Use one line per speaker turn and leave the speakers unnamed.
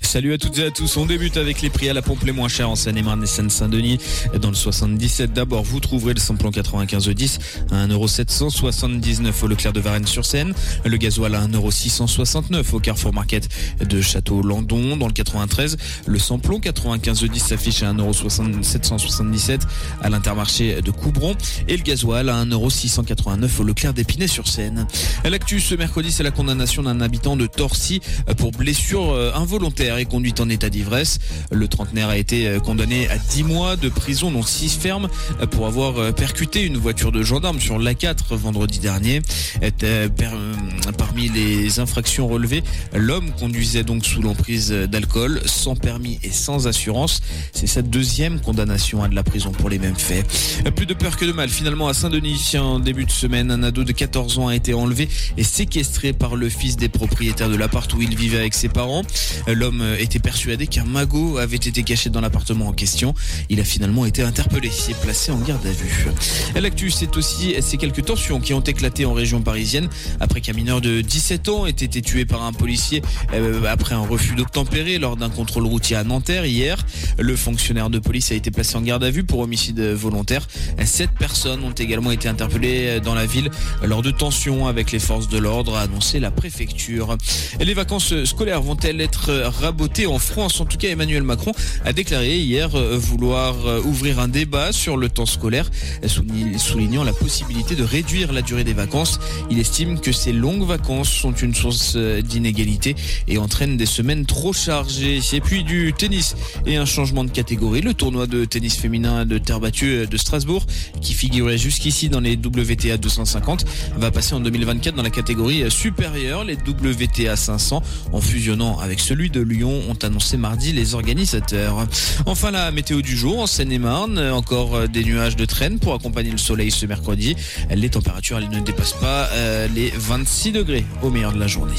Salut à toutes et à tous. On débute avec les prix à la pompe les moins chers en Seine-et-Marne et Seine-Saint-Denis. Dans le 77 d'abord, vous trouverez le samplon 95 10 à 1,779€ au Leclerc de Varennes-sur-Seine. Le gasoil à 1,669€ au Carrefour Market de Château-Landon. Dans le 93, le samplon 95 10 s'affiche à 1,777€ à l'Intermarché de Coubron. Et le gasoil à 1,689€ au Leclerc d'Épinay-sur-Seine. L'actu ce mercredi, c'est la condamnation d'un habitant de Torcy pour blessure involontaire conduite en état d'ivresse. Le trentenaire a été euh, condamné à 10 mois de prison, dont 6 fermes, euh, pour avoir euh, percuté une voiture de gendarme sur l'A4 vendredi dernier. Parmi les infractions relevées, l'homme conduisait donc sous l'emprise d'alcool, sans permis et sans assurance. C'est sa deuxième condamnation à de la prison pour les mêmes faits. Plus de peur que de mal. Finalement, à Saint-Denis, en début de semaine, un ado de 14 ans a été enlevé et séquestré par le fils des propriétaires de l'appart où il vivait avec ses parents. L'homme était persuadé qu'un magot avait été caché dans l'appartement en question. Il a finalement été interpellé et placé en garde à vue. L'actu, c'est aussi ces quelques tensions qui ont éclaté en région parisienne après qu'un mineur de 17 ans ait été tué par un policier euh, après un refus d'obtempérer lors d'un contrôle routier à Nanterre hier. Le fonctionnaire de police a été placé en garde à vue pour homicide volontaire. Sept personnes ont également été interpellées dans la ville lors de tensions avec les forces de l'ordre, a annoncé la préfecture. Les vacances scolaires vont-elles être rabotées en France. En tout cas, Emmanuel Macron a déclaré hier euh, vouloir euh, ouvrir un débat sur le temps scolaire, soulignant la possibilité de réduire la durée des vacances. Il estime que ces longues vacances sont une source euh, d'inégalité et entraînent des semaines trop chargées. Et puis du tennis et un changement de catégorie. Le tournoi de tennis féminin de terre battue de Strasbourg, qui figurait jusqu'ici dans les WTA 250, va passer en 2024 dans la catégorie supérieure, les WTA 500, en fusionnant avec celui de Lyon, ont annoncé mardi les organisateurs. Enfin, la météo du jour en Seine-et-Marne, encore euh, des nuages de traîne pour accompagner le soleil ce mercredi. Les températures ne dépassent pas euh, les 26 degrés au meilleur de la journée.